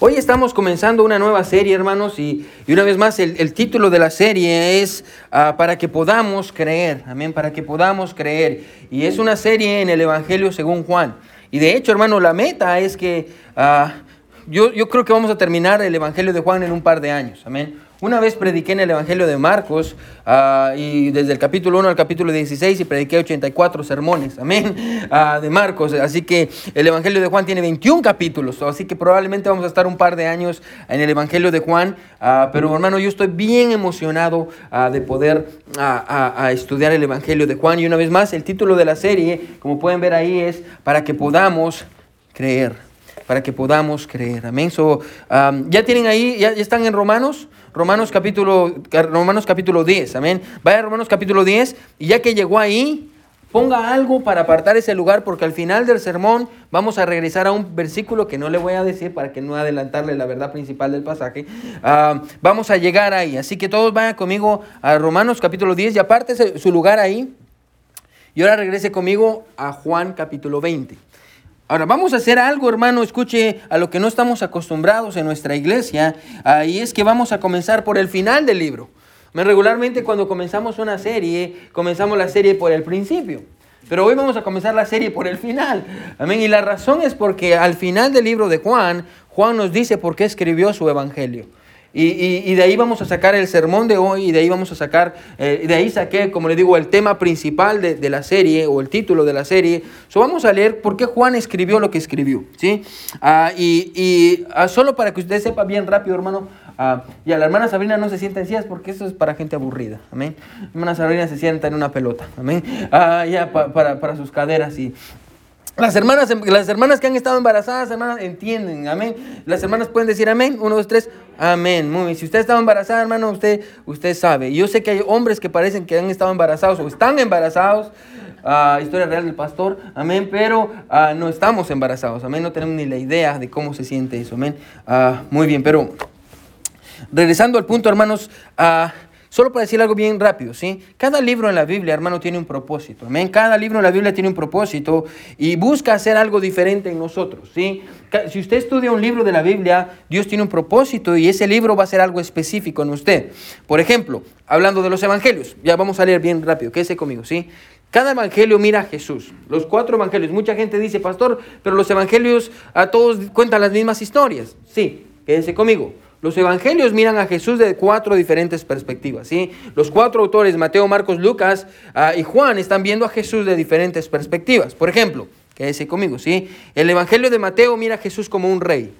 Hoy estamos comenzando una nueva serie, hermanos, y, una vez más el, título de la serie es ah, Para que podamos creer, amén, para que podamos creer. Y es una serie en el Evangelio según Juan. Y de hecho, hermano, la meta es que ah, yo, yo creo que vamos a terminar el Evangelio de Juan en un par de años, amén. Una vez prediqué en el Evangelio de Marcos, ah, y desde el capítulo 1 al capítulo 16, y prediqué 84 sermones, amén, ah, de Marcos. Así que el Evangelio de Juan tiene 21 capítulos, así que probablemente vamos a estar un par de años en el Evangelio de Juan. Ah, pero hermano, yo estoy bien emocionado de poder estudiar el Evangelio de Juan. Y una vez más, el título de la serie, como pueden ver ahí, es para que podamos creer para que podamos creer. Amén. ya tienen ahí, ya, están en Romanos. Romanos capítulo, Romanos capítulo 10, amén. Vaya a Romanos capítulo 10 y ya que llegó ahí, ponga algo para apartar ese lugar porque al final del sermón vamos a regresar a un versículo que no le voy a decir para que no adelantarle la verdad principal del pasaje. Ah, vamos a llegar ahí, así que todos vayan conmigo a Romanos capítulo 10 y aparte su lugar ahí. Y ahora regrese conmigo a Juan capítulo 20. Ahora, vamos a hacer algo, hermano, escuche a lo que no estamos acostumbrados en nuestra iglesia, y es que vamos a comenzar por el final del libro. Regularmente cuando comenzamos una serie, comenzamos la serie por el principio. Pero hoy vamos a comenzar la serie por el final. Amén. Y la razón es porque al final del libro de Juan, Juan nos dice por qué escribió su evangelio. Y, de ahí vamos a sacar el sermón de hoy y de ahí vamos a sacar, eh, de ahí saqué, como le digo, el tema principal de, la serie o el título de la serie. So, vamos a leer por qué Juan escribió lo que escribió. ¿sí? Ah, y, ah, solo para que usted sepa bien rápido, hermano, ah, y a la hermana Sabrina no se sienta en sillas porque eso es para gente aburrida. Amén. La hermana Sabrina se sienta en una pelota. Amén. ya para, para sus caderas y, las hermanas, las hermanas que han estado embarazadas, hermanas, entienden, amén. Las hermanas pueden decir amén, uno, dos, tres, amén. Muy bien. Si usted ha estado embarazada, hermano, usted, usted sabe. Yo sé que hay hombres que parecen que han estado embarazados o están embarazados. Ah, historia real del pastor, amén, pero ah, no estamos embarazados, amén, no tenemos ni la idea de cómo se siente eso, amén. Ah, muy bien, pero regresando al punto, hermanos, Solo para decir algo bien rápido, ¿sí? Cada libro en la Biblia, hermano, tiene un propósito. Amén. Cada libro en la Biblia tiene un propósito y busca hacer algo diferente en nosotros, ¿sí? Si usted estudia un libro de la Biblia, Dios tiene un propósito y ese libro va a ser algo específico en usted. Por ejemplo, hablando de los evangelios, ya vamos a leer bien rápido, quédese conmigo, ¿sí? Cada evangelio mira a Jesús. Los cuatro evangelios. Mucha gente dice, pastor, pero los evangelios a todos cuentan las mismas historias. Sí, quédese conmigo. Los evangelios miran a Jesús de cuatro diferentes perspectivas. ¿sí? Los cuatro autores, Mateo, Marcos, Lucas ah, y Juan, están viendo a Jesús de diferentes perspectivas. Por ejemplo, quédese conmigo, ¿sí? el evangelio de Mateo mira a Jesús como un rey.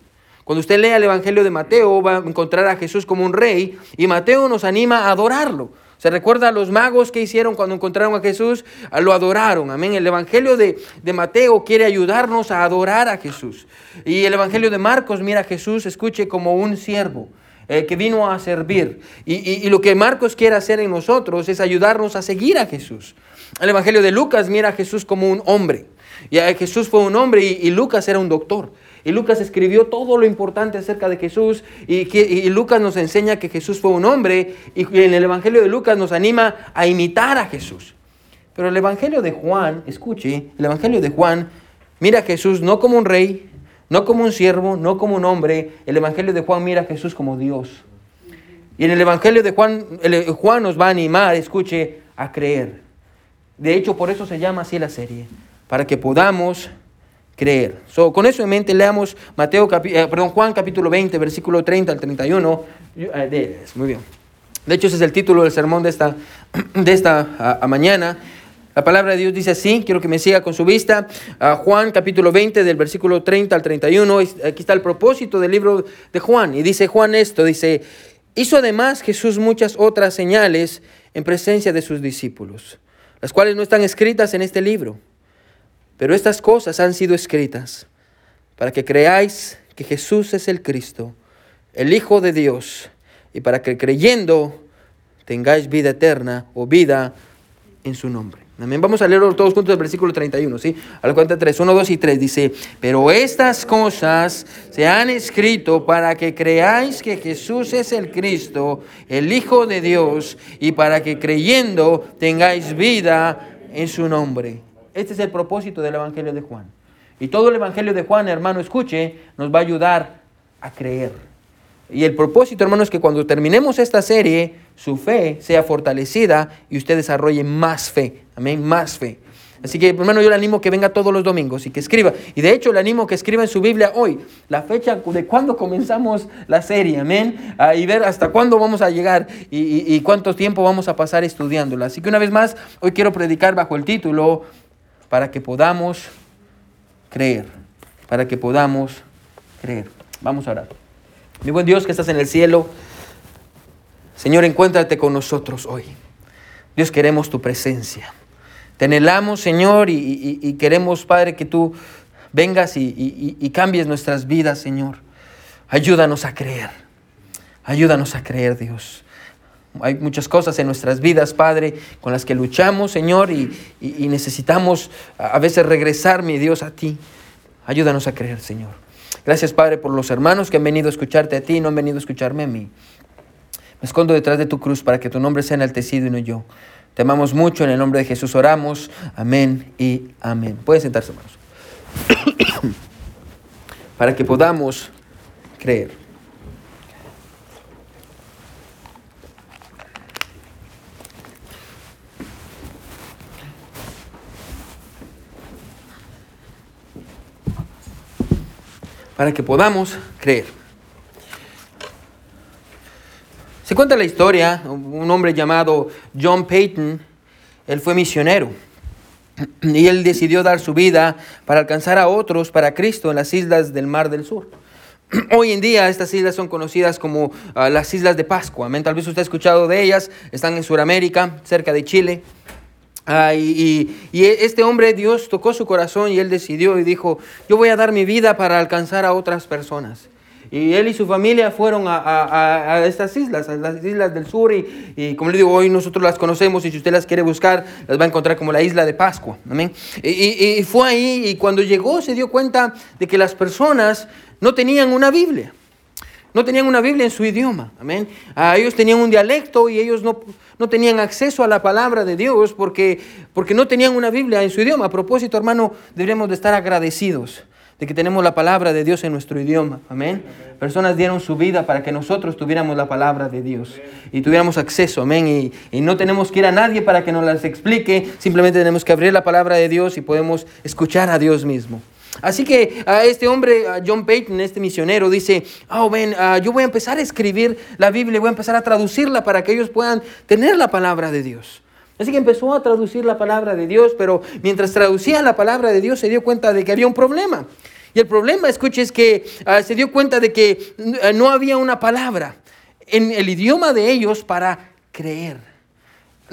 Cuando usted lea el evangelio de Mateo, va a encontrar a Jesús como un rey y Mateo nos anima a adorarlo. ¿Se recuerda a los magos que hicieron cuando encontraron a Jesús? Lo adoraron. Amén. El Evangelio de, Mateo quiere ayudarnos a adorar a Jesús. Y el Evangelio de Marcos mira a Jesús, escuche, como un siervo. Eh, que vino a servir. Y, lo que Marcos quiere hacer en nosotros es ayudarnos a seguir a Jesús. El Evangelio de Lucas mira a Jesús como un hombre. Y Jesús fue un hombre y Lucas era un doctor. Y Lucas escribió todo lo importante acerca de Jesús y, y, Lucas nos enseña que Jesús fue un hombre y en el Evangelio de Lucas nos anima a imitar a Jesús. Pero el Evangelio de Juan, escuche, el Evangelio de Juan mira a Jesús no como un rey, no como un siervo, no como un hombre. El Evangelio de Juan mira a Jesús como Dios. Y en el Evangelio de Juan, Juan nos va a animar, escuche, a creer. De hecho, por eso se llama así la serie, para que podamos creer. So, con eso en mente leamos Mateo, eh, perdón, Juan capítulo 20, versículo 30 al 31. Eh, muy bien. De hecho, ese es el título del sermón de esta, de esta mañana. La palabra de Dios dice así, quiero que me siga con su vista. Juan capítulo 20 del versículo 30 al 31. Aquí está el propósito del libro de Juan. Y dice Juan esto, dice, hizo además Jesús muchas otras señales en presencia de sus discípulos, las cuales no están escritas en este libro. Pero estas cosas han sido escritas para que creáis que Jesús es el Cristo, el Hijo de Dios, y para que creyendo tengáis vida eterna o vida en su nombre. Amén. Vamos a leerlo todos juntos el versículo 31, ¿sí? A la cuenta 3, 1, 2 y 3 dice, pero estas cosas se han escrito para que creáis que Jesús es el Cristo, el Hijo de Dios, y para que creyendo tengáis vida en su nombre. Este es el propósito del Evangelio de Juan. Y todo el Evangelio de Juan, hermano, escuche, nos va a ayudar a creer. Y el propósito, hermanos, es que cuando terminemos esta serie, su fe sea fortalecida y usted desarrolle más fe. Amén, más fe. Así que, hermano, yo le animo que venga todos los domingos y que escriba. Y de hecho, le animo que escriba en su Biblia hoy la fecha de cuándo comenzamos la serie, amén. Y ver hasta cuándo vamos a llegar y, y cuánto tiempo vamos a pasar estudiándola. Así que una vez más, hoy quiero predicar bajo el título para que podamos creer. Para que podamos creer. Vamos a orar. Mi buen Dios que estás en el cielo, Señor, encuéntrate con nosotros hoy. Dios, queremos tu presencia. Te anhelamos, Señor, y, queremos, Padre, que tú vengas y, cambies nuestras vidas, Señor. Ayúdanos a creer. Ayúdanos a creer, Dios. Hay muchas cosas en nuestras vidas, Padre, con las que luchamos, Señor, y, necesitamos a veces regresar, mi Dios, a ti. Ayúdanos a creer, Señor. Gracias, Padre, por los hermanos que han venido a escucharte a ti y no han venido a escucharme a mí. Me escondo detrás de tu cruz para que tu nombre sea enaltecido y no yo. Te amamos mucho, en el nombre de Jesús oramos. Amén y amén. Pueden sentarse, hermanos. Para que podamos creer. Para que podamos creer. Se cuenta la historia, un hombre llamado John Payton, él fue misionero y él decidió dar su vida para alcanzar a otros para Cristo en las islas del Mar del Sur. Hoy en día estas islas son conocidas como ah, las Islas de Pascua. Tal vez usted ha escuchado de ellas, están en Sudamérica, cerca de Chile. Ah, y, y, este hombre, Dios tocó su corazón y él decidió y dijo, yo voy a dar mi vida para alcanzar a otras personas. Y él y su familia fueron a, estas islas, a las islas del sur. Y, como le digo, hoy nosotros las conocemos y si usted las quiere buscar, las va a encontrar como la isla de Pascua. Amén. Y, fue ahí y cuando llegó se dio cuenta de que las personas no tenían una Biblia. No tenían una Biblia en su idioma. Amén. ellos tenían un dialecto y ellos no, no tenían acceso a la palabra de Dios porque, porque no tenían una Biblia en su idioma. A propósito, hermano, deberíamos de estar agradecidos de que tenemos la palabra de Dios en nuestro idioma. Amén. Personas dieron su vida para que nosotros tuviéramos la palabra de Dios y tuviéramos acceso. Amén. Y, no tenemos que ir a nadie para que nos las explique. Simplemente tenemos que abrir la palabra de Dios y podemos escuchar a Dios mismo. Así que a este hombre, John Payton, este misionero, dice, oh, ven, ah, yo voy a empezar a escribir la Biblia, voy a empezar a traducirla para que ellos puedan tener la palabra de Dios. Así que empezó a traducir la palabra de Dios, pero mientras traducía la palabra de Dios se dio cuenta de que había un problema. Y el problema, escuche, es que ah, se dio cuenta de que ah, no había una palabra en el idioma de ellos para creer.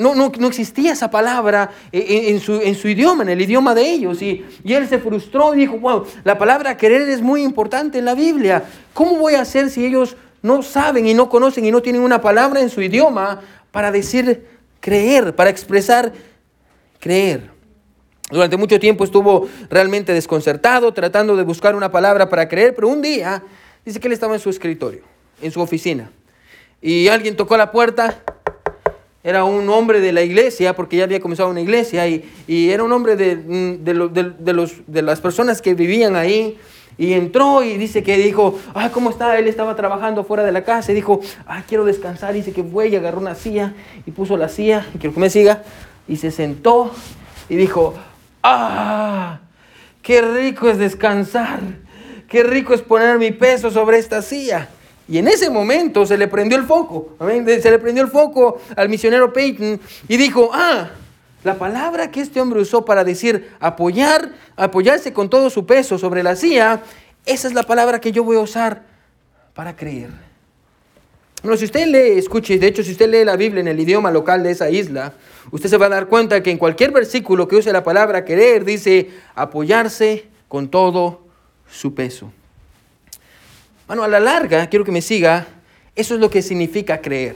No, no, no existía esa palabra en, su, en, su, idioma, en el idioma de ellos. Y, y él se frustró y dijo, wow, la palabra creer es muy importante en la Biblia. ¿Cómo voy a hacer si ellos no saben y no conocen y no tienen una palabra en su idioma para decir creer, para expresar creer. Durante mucho tiempo estuvo realmente desconcertado, tratando de buscar una palabra para creer, pero un día dice que él estaba en su escritorio, en su oficina, y alguien tocó la puerta. Era un hombre de la iglesia, porque ya había comenzado una iglesia, y, era un hombre de, de, los, de las personas que vivían ahí. Y entró y dice que dijo, ah, ¿cómo está? Él estaba trabajando fuera de la casa y dijo, ah, quiero descansar. dice que fue y agarró una silla y puso la silla, y que me siga, y se sentó y dijo, ah, qué rico es descansar, qué rico es poner mi peso sobre esta silla. Y en ese momento se le prendió el foco, se le prendió el foco al misionero Peyton y dijo, ah, la palabra que este hombre usó para decir apoyar, apoyarse con todo su peso sobre la silla, esa es la palabra que yo voy a usar para creer. Bueno, si usted lee, escuche, de hecho, si usted lee la Biblia en el idioma local de esa isla, usted se va a dar cuenta que en cualquier versículo que use la palabra querer, dice apoyarse con todo su peso. Bueno, a la larga, quiero que me siga, eso es lo que significa creer.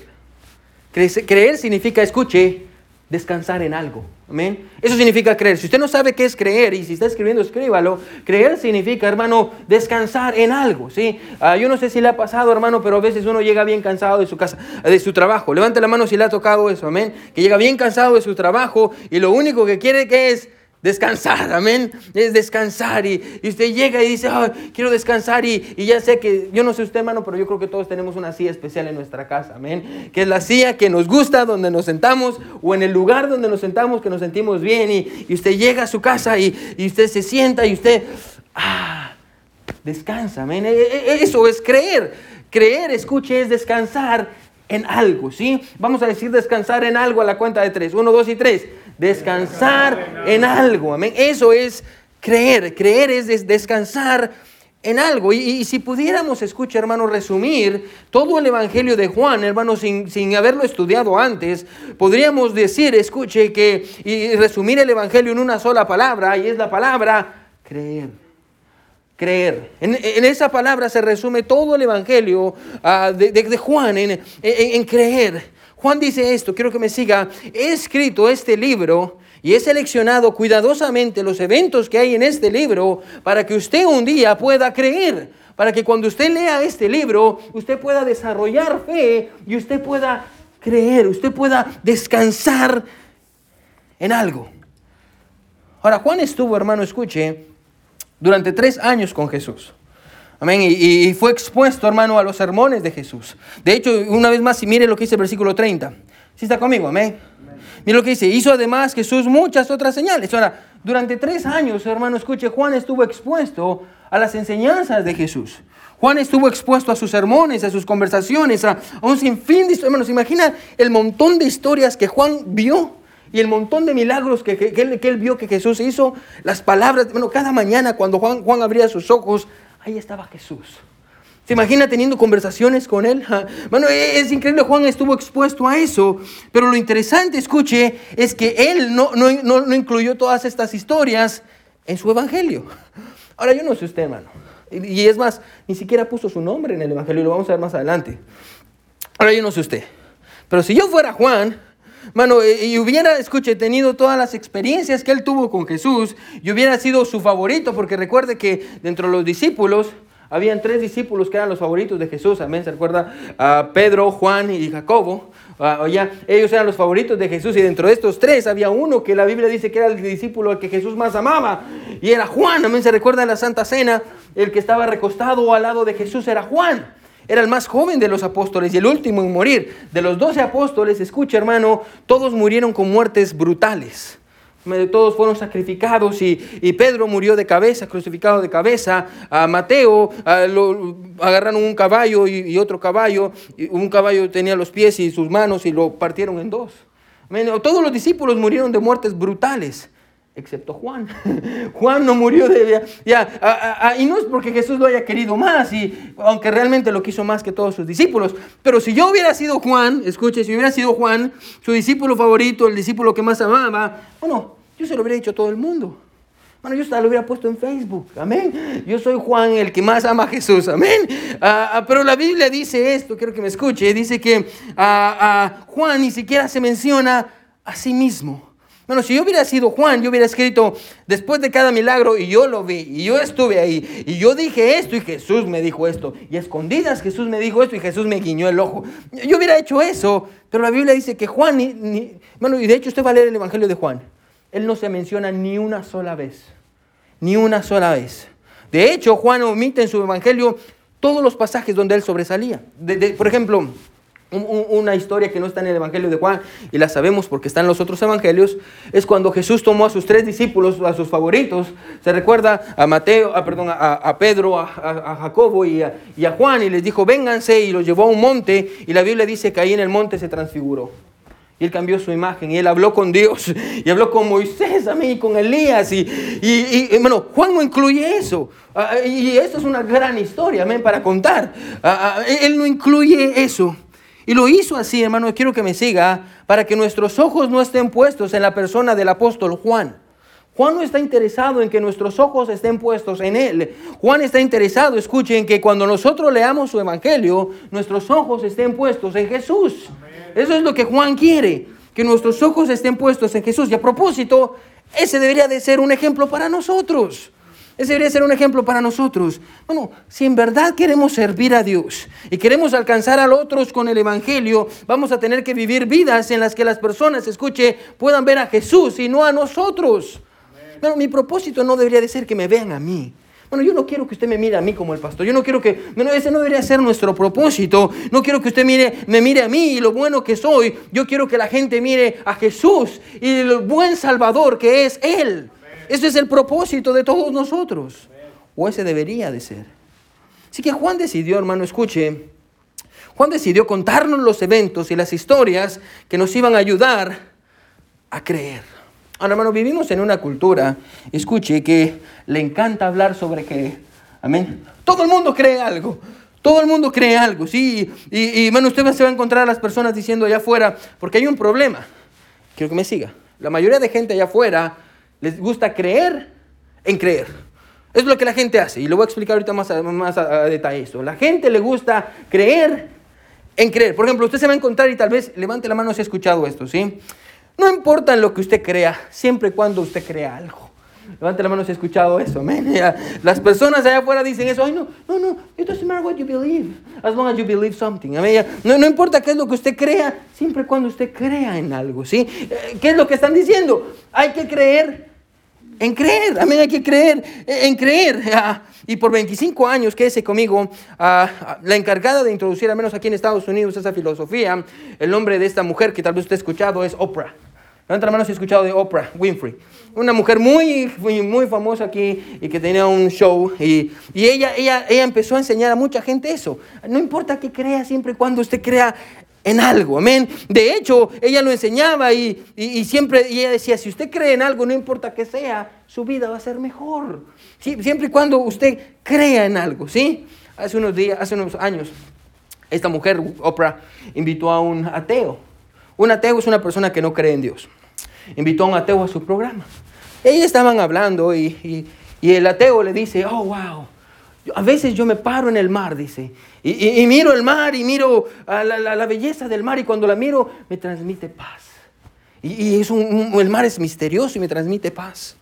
Creer significa, escuche, descansar en algo. Amén. Eso significa creer. Si usted no sabe qué es creer y si está escribiendo, escríbalo. Creer significa, hermano, descansar en algo. ¿sí? Ah, yo no sé si le ha pasado, hermano, pero a veces uno llega bien cansado de su casa, de su trabajo. Levante la mano si le ha tocado eso. Amén. Que llega bien cansado de su trabajo y lo único que quiere que es descansar, amén. Es descansar y, usted llega y dice, quiero descansar y, y, ya sé que, yo no sé usted hermano, pero yo creo que todos tenemos una silla especial en nuestra casa, amén. Que es la silla que nos gusta, donde nos sentamos o en el lugar donde nos sentamos, que nos sentimos bien y, y usted llega a su casa y, y usted se sienta y usted, ah, descansa, amén. E, e, e, eso es creer. Creer, escuche, es descansar en algo, ¿sí? Vamos a decir descansar en algo a la cuenta de tres. Uno, dos y tres. Descansar en algo, amén. Eso es creer. Creer es descansar en algo. Y, si pudiéramos, escuche hermano, resumir todo el Evangelio de Juan, hermano, sin, sin, haberlo estudiado antes, podríamos decir, escuche, que y resumir el Evangelio en una sola palabra, y es la palabra creer creer. En, esa palabra se resume todo el Evangelio ah, de, Juan, en, en, creer. Juan dice esto, quiero que me siga, he escrito este libro y he seleccionado cuidadosamente los eventos que hay en este libro para que usted un día pueda creer, para que cuando usted lea este libro, usted pueda desarrollar fe y usted pueda creer, usted pueda descansar en algo. Ahora, Juan estuvo, hermano, escuche, durante tres años con Jesús. Amén. Y, fue expuesto, hermano, a los sermones de Jesús. De hecho, una vez más, si mire lo que dice el versículo 30. ¿Sí está conmigo? Amén. Mire lo que dice. Hizo además Jesús muchas otras señales. Ahora, durante tres años, hermano, escuche, Juan estuvo expuesto a las enseñanzas de Jesús. Juan estuvo expuesto a sus sermones, a sus conversaciones, a, un sinfín de historias. Hermanos, imagina el montón de historias que Juan vio y el montón de milagros que, él, vio que Jesús hizo, las palabras, bueno, cada mañana cuando Juan, Juan abría sus ojos, ahí estaba Jesús. ¿Se imagina teniendo conversaciones con él? Bueno, e, es increíble, Juan estuvo expuesto a eso, pero lo interesante, escuche, es que él no, no, no, incluyó todas estas historias en su evangelio. Ahora, yo no sé usted, hermano, y es más, ni siquiera puso su nombre en el evangelio, lo vamos a ver más adelante. Ahora, yo no sé usted, pero si yo fuera Juan, Mano, y hubiera, escuche, tenido todas las experiencias que él tuvo con Jesús y hubiera sido su favorito, porque recuerde que dentro de los discípulos, habían tres discípulos que eran los favoritos de Jesús, amén, se recuerda a Pedro, Juan y Jacobo. Uh, ya, ellos eran los favoritos de Jesús y dentro de estos tres había uno que la Biblia dice que era el discípulo al que Jesús más amaba y era Juan, amén, se recuerda en la Santa Cena, el que estaba recostado al lado de Jesús era Juan. Era el más joven de los apóstoles y el último en morir. De los doce apóstoles, escucha hermano, todos murieron con muertes brutales. Todos fueron sacrificados y, Pedro murió de cabeza, crucificado de cabeza. A Mateo agarraron un caballo y, otro caballo. Y un caballo tenía los pies y sus manos y lo partieron en dos. Todos los discípulos murieron de muertes brutales excepto Juan. Juan no murió de... Ya, y no es porque Jesús lo haya querido más, y, aunque realmente lo quiso más que todos sus discípulos. Pero si yo hubiera sido Juan, escuche, si hubiera sido Juan, su discípulo favorito, el discípulo que más amaba, bueno, yo se lo hubiera dicho a todo el mundo. Bueno, yo hasta lo hubiera puesto en Facebook, amén. Yo soy Juan, el que más ama a Jesús, amén. Ah, ah, pero la Biblia dice esto, quiero que me escuche, dice que ah, Juan ni siquiera se menciona a sí mismo. Bueno, si yo hubiera sido Juan, yo hubiera escrito después de cada milagro y yo lo vi y yo estuve ahí y yo dije esto y Jesús me dijo esto y escondidas Jesús me dijo esto y Jesús me guiñó el ojo. Yo hubiera hecho eso, pero la Biblia dice que Juan, ni, bueno, y de hecho usted va a leer el Evangelio de Juan, él no se menciona ni una sola vez, ni una sola vez. De hecho, Juan omite en su Evangelio todos los pasajes donde él sobresalía. por ejemplo, una historia que no está en el Evangelio de Juan y la sabemos porque está en los otros evangelios, es cuando Jesús tomó a sus tres discípulos, a sus favoritos, se recuerda a Mateo, a, perdón, a, Pedro, a, Jacobo y, y a, Juan y les dijo, vénganse y los llevó a un monte y la Biblia dice que ahí en el monte se transfiguró. Y él cambió su imagen y él habló con Dios y habló con Moisés, a mí, con Elías. Y, y, y bueno, Juan no incluye eso. Ah, y eso es una gran historia, amén, para contar. Ah, ah, él no incluye eso. Y lo hizo así, hermano, quiero que me siga, para que nuestros ojos no estén puestos en la persona del apóstol Juan. Juan no está interesado en que nuestros ojos estén puestos en Él. Juan está interesado, escuchen, que cuando nosotros leamos su Evangelio, nuestros ojos estén puestos en Jesús. Eso es lo que Juan quiere, que nuestros ojos estén puestos en Jesús. Y a propósito, ese debería de ser un ejemplo para nosotros. Ese debería ser un ejemplo para nosotros. Bueno, si en verdad queremos servir a Dios y queremos alcanzar a otros con el Evangelio, vamos a tener que vivir vidas en las que las personas, escuche, puedan ver a Jesús y no a nosotros. Bueno, mi propósito no debería de ser que me vean a mí. Bueno, yo no quiero que usted me mire a mí como el pastor. Yo no quiero que, bueno, ese no debería ser nuestro propósito. No quiero que usted mire, me mire a mí y lo bueno que soy. Yo quiero que la gente mire a Jesús y el buen Salvador que es Él. Ese es el propósito de todos nosotros. O ese debería de ser. Así que Juan decidió, hermano, escuche, Juan decidió contarnos los eventos y las historias que nos iban a ayudar a creer. Ahora, hermano, vivimos en una cultura, escuche, que le encanta hablar sobre creer. Amén. Todo el mundo cree algo. Todo el mundo cree algo, sí. Y, y bueno, usted se va a encontrar a las personas diciendo allá afuera, porque hay un problema. Quiero que me siga. La mayoría de gente allá afuera les gusta creer en creer. Es lo que la gente hace. Y lo voy a explicar ahorita más a, más a, detalle esto. La gente le gusta creer en creer. Por ejemplo, usted se va a encontrar y tal vez levante la mano si ha escuchado esto, ¿sí? No importa lo que usted crea, siempre y cuando usted crea algo. Levante la mano si ha escuchado eso, amén. Las personas allá afuera dicen eso. Ay, no, no, no. It doesn't matter what you believe. As long as you believe something. Amén. No, no importa qué es lo que usted crea, siempre y cuando usted crea en algo, ¿sí? Eh, ¿Qué es lo que están diciendo? Hay que creer en creer. Amén. Hay que creer en creer. Y por 25 años, quédese conmigo, la encargada de introducir, al menos aquí en Estados Unidos, esa filosofía, el nombre de esta mujer que tal vez usted ha escuchado es Oprah. Levanta la mano si ha escuchado de Oprah Winfrey. Una mujer muy, muy, famosa aquí y que tenía un show. Y, y ella, ella, ella empezó a enseñar a mucha gente eso. No importa que crea, siempre y cuando usted crea en algo, amén. De hecho, ella lo enseñaba y, y, y, siempre y ella decía, si usted cree en algo, no importa que sea, su vida va a ser mejor. Sí, siempre y cuando usted crea en algo, ¿sí? Hace unos días, hace unos años, esta mujer, Oprah, invitó a un ateo. Un ateo es una persona que no cree en Dios. Invitó a un ateo a su programa. Ellos estaban hablando y, y el ateo le dice, oh, wow. A veces yo me paro en el mar, dice, y, y, miro el mar y miro la, la, la, belleza del mar y cuando la miro me transmite paz. Y, y el mar es misterioso y me transmite paz.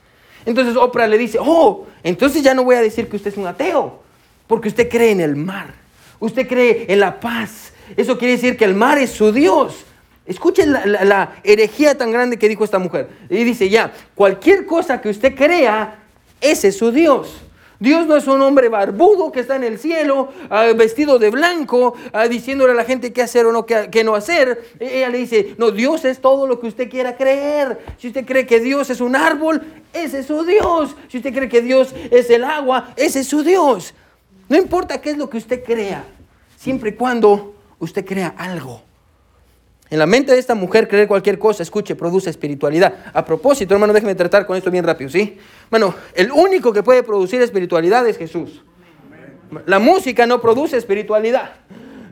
Entonces Oprah le dice, oh, entonces ya no voy a decir que usted es un ateo, porque usted cree en el mar, usted cree en la paz. Eso quiere decir que el mar es su Dios. Escuchen la, herejía tan grande que dijo esta mujer. Y dice, ya, cualquier cosa que usted crea, ese es su Dios. Dios no es un hombre barbudo que está en el cielo, uh, vestido de blanco, uh, diciéndole a la gente qué hacer o no, qué, qué, no hacer. E, ella le dice, no, Dios es todo lo que usted quiera creer. Si usted cree que Dios es un árbol, ese es su Dios. Si usted cree que Dios es el agua, ese es su Dios. No importa qué es lo que usted crea, siempre y cuando usted crea algo. En la mente de esta mujer creer cualquier cosa, escuche, produce espiritualidad. A propósito, hermano, déjeme tratar con esto bien rápido, ¿sí? Bueno, el único que puede producir espiritualidad es Jesús. La música no produce espiritualidad.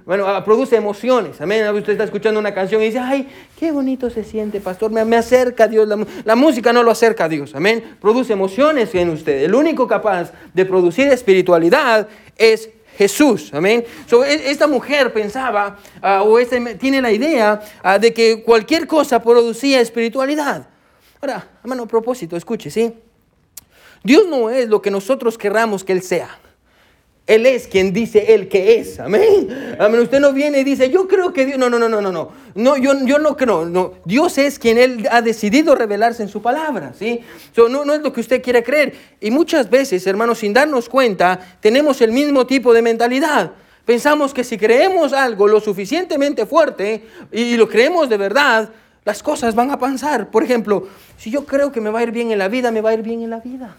Bueno, produce emociones. Amén. Usted está escuchando una canción y dice, ay, qué bonito se siente, pastor. Me, me acerca a Dios. La, la, música no lo acerca a Dios. Amén. Produce emociones en usted. El único capaz de producir espiritualidad es Jesús. Amén. So, esta mujer pensaba, uh, o este, tiene la idea uh, de que cualquier cosa producía espiritualidad. Ahora, hermano, propósito, escuche, ¿sí? Dios no es lo que nosotros querramos que Él sea. Él es quien dice Él que es. Amén. Amén. Usted no viene y dice, yo creo que Dios. No, no, no, no, no. No, no yo, yo no creo. No. Dios es quien Él ha decidido revelarse en su palabra. ¿sí? So, no, no es lo que usted quiere creer. Y muchas veces, hermanos, sin darnos cuenta, tenemos el mismo tipo de mentalidad. Pensamos que si creemos algo lo suficientemente fuerte y lo creemos de verdad, las cosas van a pasar. Por ejemplo, si yo creo que me va a ir bien en la vida, me va a ir bien en la vida.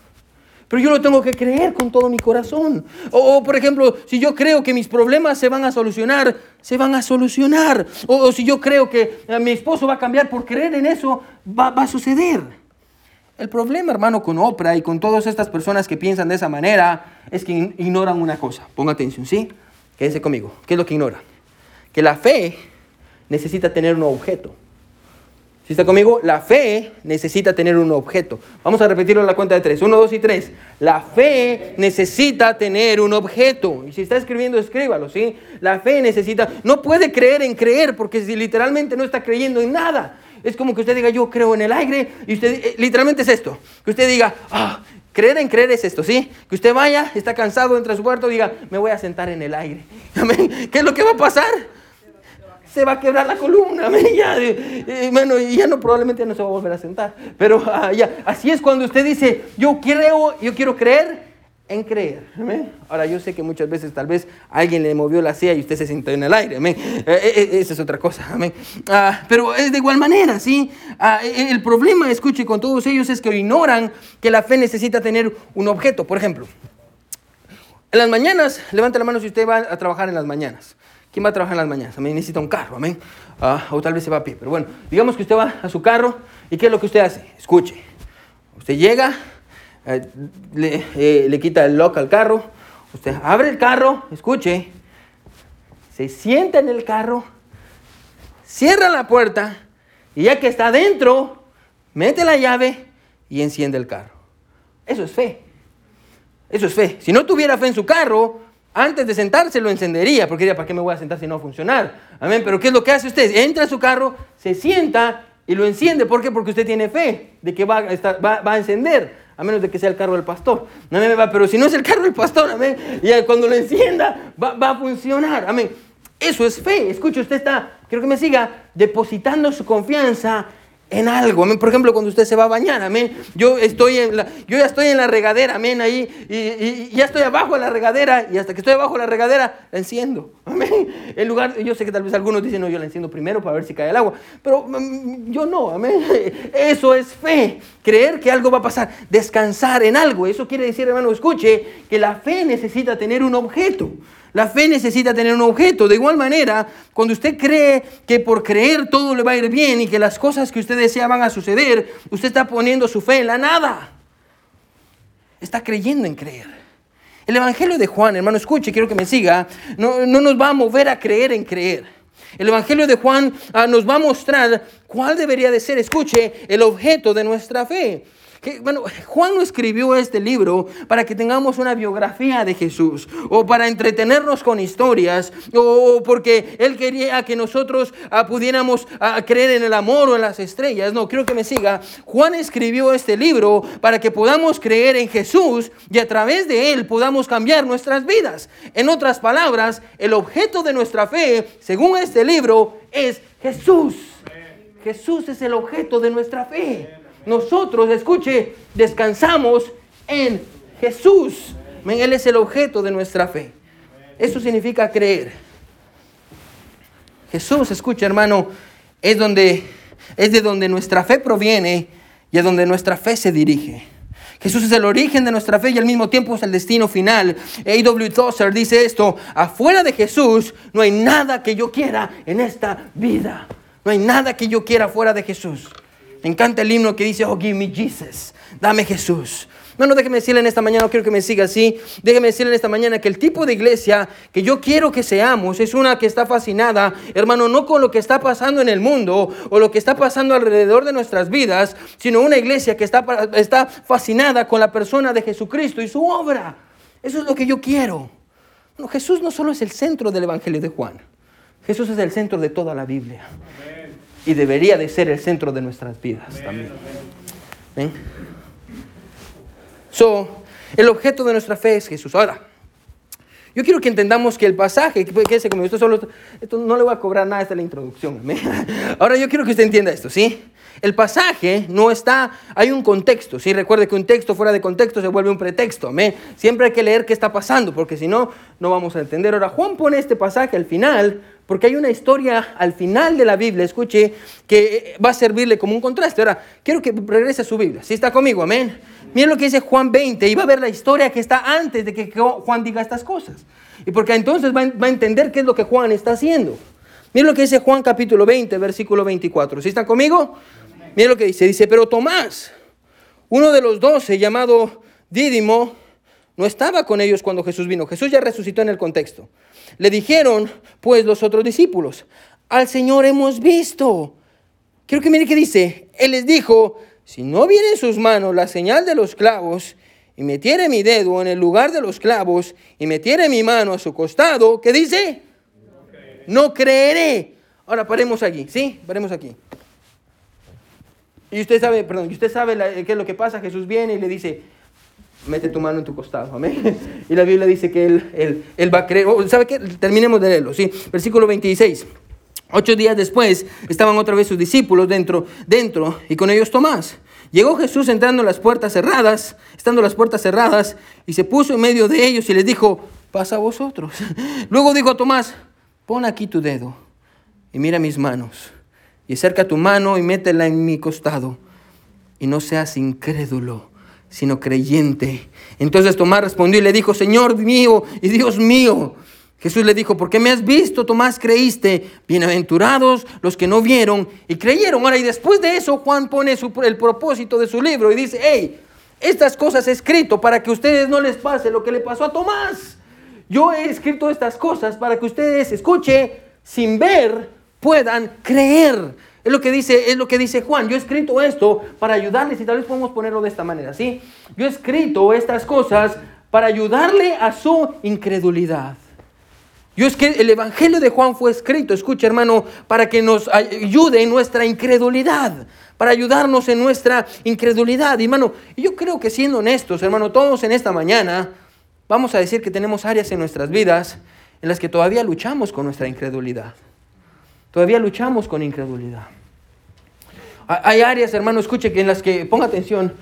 Pero yo lo tengo que creer con todo mi corazón. O, o, por ejemplo, si yo creo que mis problemas se van a solucionar, se van a solucionar. O, o si yo creo que eh, mi esposo va a cambiar por creer en eso, va, va, a suceder. El problema, hermano, con Oprah y con todas estas personas que piensan de esa manera es que ignoran una cosa. Ponga atención, ¿sí? Quédese conmigo. ¿Qué es lo que ignora? Que la fe necesita tener un objeto. Si está conmigo, la fe necesita tener un objeto. Vamos a repetirlo en la cuenta de tres. Uno, dos y tres. La fe necesita tener un objeto. Y si está escribiendo, escríbalo, ¿sí? La fe necesita... No puede creer en creer porque literalmente no está creyendo en nada. Es como que usted diga, yo creo en el aire. Y usted, eh, literalmente es esto. Que usted diga, ah, creer en creer es esto, ¿sí? Que usted vaya, está cansado, entra a su cuarto, diga, me voy a sentar en el aire. ¿Qué es lo que va a pasar? Se va a quebrar la columna. Ya, eh, bueno, y ya no, probablemente no se va a volver a sentar. Pero ah, ya, así es cuando usted dice, yo creo, yo quiero creer en creer. Amén. Ahora yo sé que muchas veces tal vez alguien le movió la silla y usted se sentó en el aire. Eh, eh, eh, esa es otra cosa. Ah, pero es de igual manera, ¿sí? Ah, el problema, escuche, con todos ellos es que ignoran que la fe necesita tener un objeto. Por ejemplo, en las mañanas, levante la mano si usted va a trabajar en las mañanas. ¿Quién va a trabajar en las mañanas? Amén. Necesita un carro, amén. Ah, o tal vez se va a pie. Pero bueno, digamos que usted va a su carro y ¿qué es lo que usted hace? Escuche. Usted llega, eh, eh, le, quita el lock al carro, usted abre el carro, escuche, se sienta en el carro, cierra la puerta y ya que está adentro, mete la llave y enciende el carro. Eso es fe. Eso es fe. Si no tuviera fe en su carro, antes de sentarse lo encendería, porque diría, ¿para qué me voy a sentar si no va a funcionar? Amén. Pero ¿qué es lo que hace usted? Entra a su carro, se sienta y lo enciende. ¿Por qué? Porque usted tiene fe de que va a, estar, va a encender a menos de que sea el carro del pastor. Amén, pero si no es el carro del pastor, amén, y cuando lo encienda va, va a funcionar. Amén. Eso es fe. Escuche, usted está, quiero que me siga, depositando su confianza en algo. Por ejemplo, cuando usted se va a bañar, amén. Yo, estoy en la, yo ya estoy en la regadera, amén, ahí, y, ya estoy abajo de la regadera, y hasta que estoy abajo de la regadera, la enciendo. Amén. En lugar, yo sé que tal vez algunos dicen, no, yo la enciendo primero para ver si cae el agua, pero mm, yo no, amén. Eso es fe, creer que algo va a pasar, descansar en algo. Eso quiere decir, hermano, escuche, que la fe necesita tener un objeto. La fe necesita tener un objeto. De igual manera, cuando usted cree que por creer todo le va a ir bien y que las cosas que usted desea van a suceder, usted está poniendo su fe en la nada. Está creyendo en creer. El Evangelio de Juan, hermano, escuche, quiero que me siga, no, nos va a mover a creer en creer. El Evangelio de Juan ah, nos va a mostrar cuál debería de ser, escuche, el objeto de nuestra fe bueno, Juan no escribió este libro para que tengamos una biografía de Jesús o para entretenernos con historias o porque él quería que nosotros ah, pudiéramos ah, creer en el amor o en las estrellas. No, quiero que me siga. Juan escribió este libro para que podamos creer en Jesús y a través de él podamos cambiar nuestras vidas. En otras palabras, el objeto de nuestra fe, según este libro, es Jesús. Jesús es el objeto de nuestra fe nosotros, escuche, descansamos en Jesús. Él es el objeto de nuestra fe. Eso significa creer. Jesús, escucha hermano, es, donde, es de donde nuestra fe proviene y es donde nuestra fe se dirige. Jesús es el origen de nuestra fe y al mismo tiempo es el destino final. A.W. Tozer dice esto, afuera de Jesús no hay nada que yo quiera en esta vida. No hay nada que yo quiera fuera de Jesús. Me encanta el himno que dice, oh, give me Jesus, dame Jesús. No, no, déjeme decirle en esta mañana, no quiero que me siga así, déjeme decirle en esta mañana que el tipo de iglesia que yo quiero que seamos es una que está fascinada, hermano, no con lo que está pasando en el mundo o lo que está pasando alrededor de nuestras vidas, sino una iglesia que está, está fascinada con la persona de Jesucristo y su obra. Eso es lo que yo quiero. Jesús no solo es el centro del Evangelio de Juan, Jesús es el centro de toda la Biblia y debería de ser el centro de nuestras vidas también. ¿Ven? So, el objeto de nuestra fe es Jesús. Ahora, yo quiero que entendamos que el pasaje, que se esto solo, esto no le voy a cobrar nada, esta es la introducción. Ahora yo quiero que usted entienda esto, ¿sí? El pasaje no está, hay un contexto, ¿sí? Recuerde que un texto fuera de contexto se vuelve un pretexto, ¿amén? Siempre hay que leer qué está pasando, porque si no, no vamos a entender. Ahora, Juan pone este pasaje al final porque hay una historia al final de la Biblia, escuche, que va a servirle como un contraste. Ahora, quiero que regrese a su Biblia. Si está conmigo, amén. Miren lo que dice Juan 20 y va a ver la historia que está antes de que Juan diga estas cosas. Y porque entonces va a entender qué es lo que Juan está haciendo. Miren lo que dice Juan capítulo 20, versículo 24. ¿Sí están conmigo? Miren lo que dice. Dice, pero Tomás, uno de los doce, llamado Dídimo, no estaba con ellos cuando Jesús vino. Jesús ya resucitó en el contexto. Le dijeron, pues, los otros discípulos, al Señor hemos visto. Quiero que mire qué dice. Él les dijo, si no viene en sus manos la señal de los clavos, y metiere mi dedo en el lugar de los clavos, y metiere mi mano a su costado, ¿qué dice? No creeré. Ahora paremos aquí, ¿sí? Paremos aquí. Y usted sabe, perdón, y usted sabe qué es lo que pasa. Jesús viene y le dice, mete tu mano en tu costado, amén. Y la Biblia dice que él, él, él va a creer, oh, ¿sabe qué? Terminemos de leerlo, ¿sí? Versículo 26. Ocho días después estaban otra vez sus discípulos dentro, dentro y con ellos Tomás. Llegó Jesús entrando las puertas cerradas, estando las puertas cerradas, y se puso en medio de ellos y les dijo, pasa a vosotros. Luego dijo a Tomás, pon aquí tu dedo y mira mis manos, y acerca tu mano y métela en mi costado, y no seas incrédulo, sino creyente. Entonces Tomás respondió y le dijo, Señor mío y Dios mío. Jesús le dijo, porque me has visto, Tomás, creíste. Bienaventurados los que no vieron y creyeron. Ahora, y después de eso, Juan pone el propósito de su libro y dice, hey, estas cosas he escrito para que a ustedes no les pase lo que le pasó a Tomás. Yo he escrito estas cosas para que ustedes escuchen sin ver, puedan creer. Es lo que dice, es lo que dice Juan. Yo he escrito esto para ayudarles y tal vez podemos ponerlo de esta manera, ¿sí? Yo he escrito estas cosas para ayudarle a su incredulidad. Yo es que el Evangelio de Juan fue escrito, escucha hermano, para que nos ayude en nuestra incredulidad, para ayudarnos en nuestra incredulidad. Y hermano, yo creo que siendo honestos, hermano, todos en esta mañana vamos a decir que tenemos áreas en nuestras vidas en las que todavía luchamos con nuestra incredulidad. Todavía luchamos con incredulidad. Hay áreas, hermano, escuche, que en las que, ponga atención,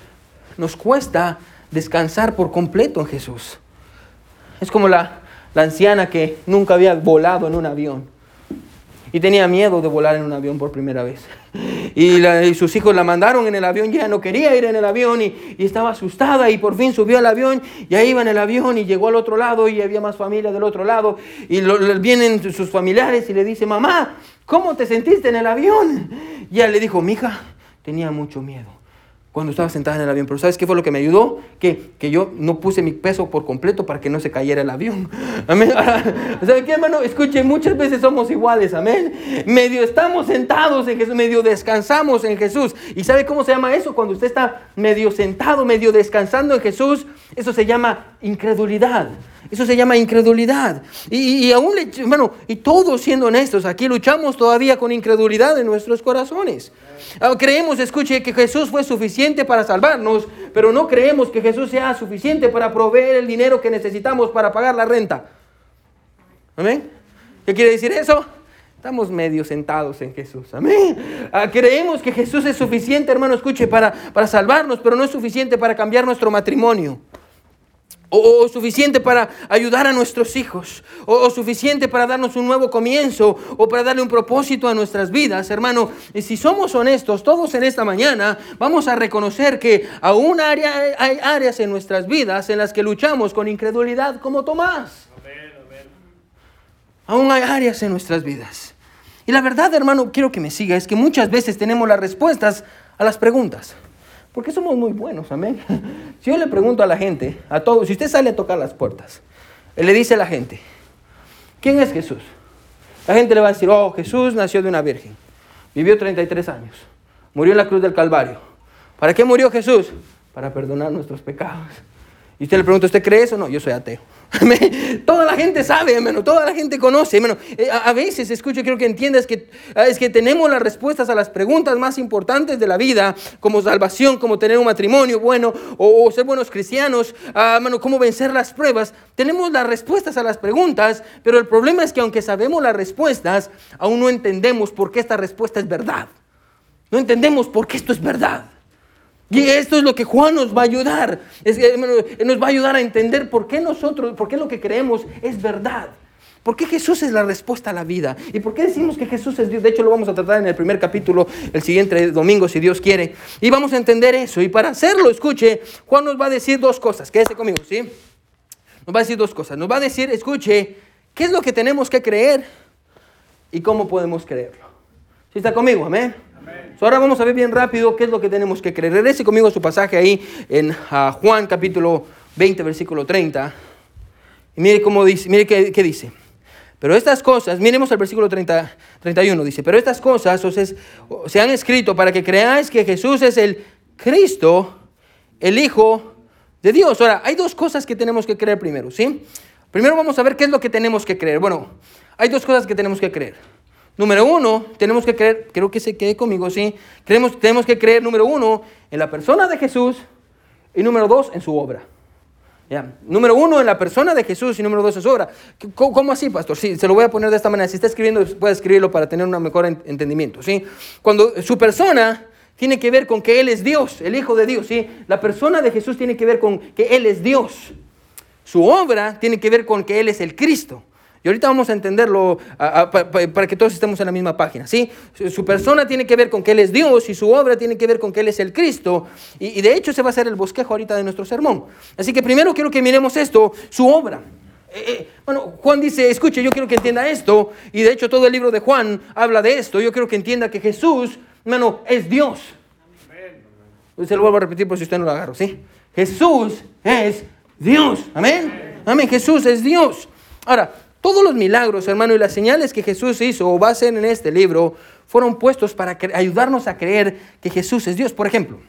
nos cuesta descansar por completo en Jesús. Es como la, la anciana que nunca había volado en un avión y tenía miedo de volar en un avión por primera vez. Y, sus hijos la mandaron en el avión, ya no quería ir en el avión y, estaba asustada y por fin subió al avión y ahí iba en el avión y llegó al otro lado y había más familia del otro lado y vienen sus familiares y le dice, mamá, ¿cómo te sentiste en el avión? Y ella le dijo, mija, tenía mucho miedo cuando estaba sentada en el avión. Pero ¿sabes qué fue lo que me ayudó? Que, que yo no puse mi peso por completo para que no se cayera el avión. Amén. ¿Sabe qué, hermano? Escuche, muchas veces somos iguales. Amén. Medio estamos sentados en Jesús, medio descansamos en Jesús. ¿Y sabe cómo se llama eso? Cuando usted está medio sentado, medio descansando en Jesús, eso se llama incredulidad. Eso se llama incredulidad. Y, y aún, hermano, y todos siendo honestos, aquí luchamos todavía con incredulidad en nuestros corazones. Ah, creemos, escuche, que Jesús fue suficiente para salvarnos, pero no creemos que Jesús sea suficiente para proveer el dinero que necesitamos para pagar la renta. ¿Amén? ¿Qué quiere decir eso? Estamos medio sentados en Jesús. Amén. Ah, creemos que Jesús es suficiente, hermano, escuche, para, para salvarnos, pero no es suficiente para cambiar nuestro matrimonio o, suficiente para ayudar a nuestros hijos, o, suficiente para darnos un nuevo comienzo, o para darle un propósito a nuestras vidas, hermano. Y si somos honestos, todos en esta mañana vamos a reconocer que aún hay áreas en nuestras vidas en las que luchamos con incredulidad, como Tomás. Aún hay áreas en nuestras vidas. Y la verdad, hermano, quiero que me siga, es que muchas veces tenemos las respuestas a las preguntas. Porque somos muy buenos, amén. Si yo le pregunto a la gente, a todos, si usted sale a tocar las puertas, le dice a la gente, ¿quién es Jesús? La gente le va a decir, oh, Jesús nació de una virgen, vivió 33 años, murió en la cruz del Calvario. ¿Para qué murió Jesús? Para perdonar nuestros pecados. Y usted le pregunta, ¿usted cree eso? No, yo soy ateo. Toda la gente sabe, hermano, toda la gente conoce, hermano. Eh, a veces, escucho, quiero que entiendas que ah, es que tenemos las respuestas a las preguntas más importantes de la vida, como salvación, como tener un matrimonio bueno, o, ser buenos cristianos, ah, hermano, cómo vencer las pruebas. Tenemos las respuestas a las preguntas, pero el problema es que aunque sabemos las respuestas, aún no entendemos por qué esta respuesta es verdad. No entendemos por qué esto es verdad. Y esto es lo que Juan nos va a ayudar. Es que, nos va a ayudar a entender por qué nosotros, por qué lo que creemos es verdad. ¿Por qué Jesús es la respuesta a la vida? ¿Y por qué decimos que Jesús es Dios? De hecho, lo vamos a tratar en el primer capítulo, el siguiente domingo, si Dios quiere. Y vamos a entender eso. Y para hacerlo, escuche, Juan nos va a decir dos cosas. Quédese conmigo, ¿sí? Nos va a decir dos cosas. Nos va a decir, escuche, ¿qué es lo que tenemos que creer y cómo podemos creerlo? ¿Sí está conmigo? Amén ahora vamos a ver bien rápido qué es lo que tenemos que creer. Regrese conmigo a su pasaje ahí en ah, Juan capítulo 20, versículo 30. Y mire cómo dice, mire qué, dice. Pero estas cosas, miremos al versículo 30, 31, dice, pero estas cosas se han escrito para que creáis que Jesús es el Cristo, el Hijo de Dios. Ahora, hay dos cosas que tenemos que creer primero, ¿sí? Primero vamos a ver qué es lo que tenemos que creer. Bueno, hay dos cosas que tenemos que creer. Número uno, tenemos que creer, creo que se quede conmigo, ¿sí? Creemos, tenemos que creer, número uno, en la persona de Jesús y número dos, en su obra. Ya. Número uno, en la persona de Jesús y número dos, en su obra. ¿Cómo, así, pastor? Sí, se lo voy a poner de esta manera. Si está escribiendo, puede escribirlo para tener un mejor entendimiento. ¿sí? Cuando su persona tiene que ver con que Él es Dios, el Hijo de Dios. ¿sí? La persona de Jesús tiene que ver con que Él es Dios. Su obra tiene que ver con que Él es el Cristo. Y ahorita vamos a entenderlo para que todos estemos en la misma página. ¿sí? Su persona tiene que ver con que Él es Dios y su obra tiene que ver con que Él es el Cristo. Y, de hecho ese va a ser el bosquejo ahorita de nuestro sermón. Así que primero quiero que miremos esto, su obra. Eh, eh, bueno, Juan dice, escuche, yo quiero que entienda esto. Y de hecho todo el libro de Juan habla de esto. Yo quiero que entienda que Jesús, hermano, es Dios. Se lo vuelvo a repetir por si usted no lo agarra, ¿sí? Jesús es Dios. Amén. Amén. Jesús es Dios. Ahora, todos los milagros, hermano, y las señales que Jesús hizo o va a hacer en este libro fueron puestos para ayudarnos a creer que Jesús es Dios. Por ejemplo,